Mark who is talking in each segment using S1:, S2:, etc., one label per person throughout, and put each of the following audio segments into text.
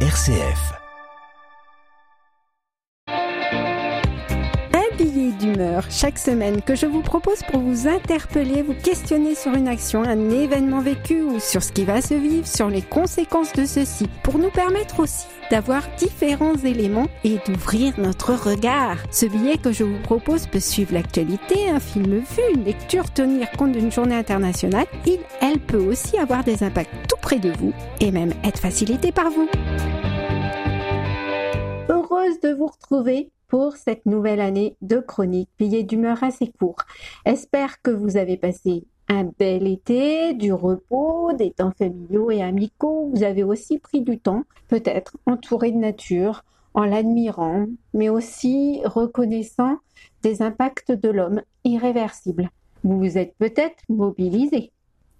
S1: RCF.
S2: D'humeur chaque semaine que je vous propose pour vous interpeller, vous questionner sur une action, un événement vécu ou sur ce qui va se vivre, sur les conséquences de ceci, pour nous permettre aussi d'avoir différents éléments et d'ouvrir notre regard. Ce billet que je vous propose peut suivre l'actualité, un film vu, une lecture, tenir compte d'une journée internationale. Il, elle peut aussi avoir des impacts tout près de vous et même être facilité par vous. Heureuse de vous retrouver pour cette nouvelle année de chronique, billet d'humeur assez court. Espère que vous avez passé un bel été, du repos, des temps familiaux et amicaux. Vous avez aussi pris du temps, peut-être entouré de nature, en l'admirant, mais aussi reconnaissant des impacts de l'homme irréversibles. Vous vous êtes peut-être mobilisé.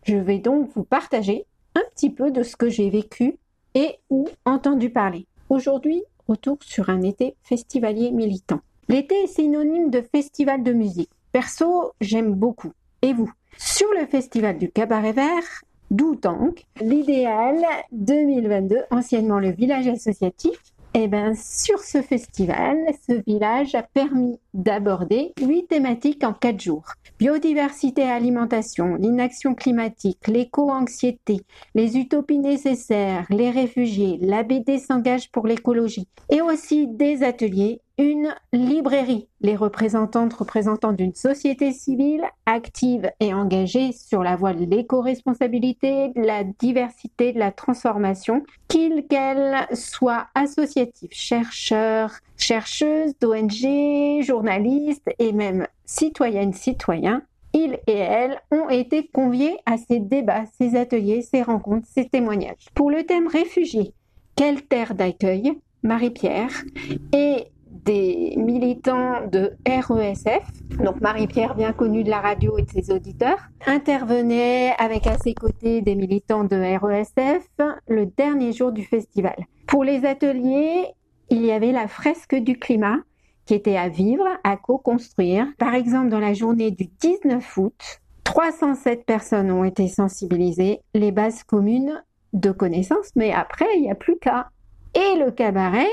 S2: Je vais donc vous partager un petit peu de ce que j'ai vécu et ou entendu parler. Aujourd'hui, retour sur un été festivalier militant. L'été est synonyme de festival de musique. Perso, j'aime beaucoup. Et vous? Sur le festival du Cabaret Vert, d'où donc l'idéal 2022, anciennement le village associatif, eh bien, sur ce festival, ce village a permis d'aborder huit thématiques en quatre jours. Biodiversité et alimentation, l'inaction climatique, l'éco-anxiété, les utopies nécessaires, les réfugiés, la BD s'engage pour l'écologie et aussi des ateliers une librairie. Les représentantes représentants d'une société civile active et engagée sur la voie de l'éco-responsabilité, de la diversité, de la transformation, qu'ils qu'elles soient associatifs, chercheurs, chercheuses, d'ONG, journalistes et même citoyennes, citoyens, ils et elles ont été conviés à ces débats, ces ateliers, ces rencontres, ces témoignages. Pour le thème réfugiés, quelle terre d'accueil? Marie-Pierre et des militants de RESF, donc Marie-Pierre bien connue de la radio et de ses auditeurs, intervenait avec à ses côtés des militants de RESF le dernier jour du festival. Pour les ateliers, il y avait la fresque du climat qui était à vivre, à co-construire. Par exemple, dans la journée du 19 août, 307 personnes ont été sensibilisées, les bases communes de connaissances, mais après, il n'y a plus qu'à. Et le cabaret,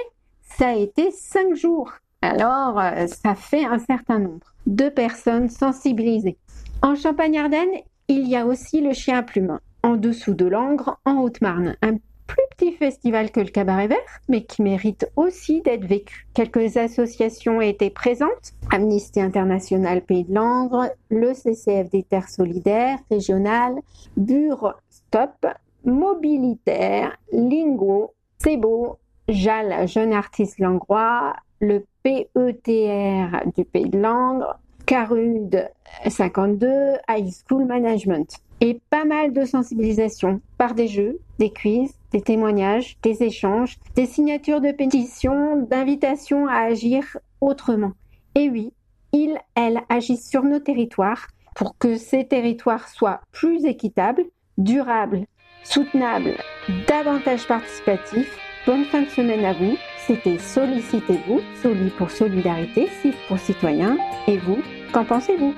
S2: ça a été cinq jours. Alors, euh, ça fait un certain nombre de personnes sensibilisées. En Champagne-Ardenne, il y a aussi le chien à plume, en dessous de Langres, en Haute-Marne. Un plus petit festival que le Cabaret Vert, mais qui mérite aussi d'être vécu. Quelques associations étaient présentes. Amnesty International Pays de Langres, le CCF des Terres Solidaires régionales, Bure Stop, Mobilitaire, Lingo, Sebo, JAL, Jeune Artiste Langrois, le PETR du Pays de Langres, Carude 52, High School Management. Et pas mal de sensibilisation par des jeux, des quiz, des témoignages, des échanges, des signatures de pétitions, d'invitations à agir autrement. Et oui, ils, elles agissent sur nos territoires pour que ces territoires soient plus équitables, durables, soutenables, davantage participatifs Bonne fin de semaine à vous. C'était Sollicitez-vous, Soli pour solidarité, CIF pour citoyens. Et vous, qu'en pensez-vous?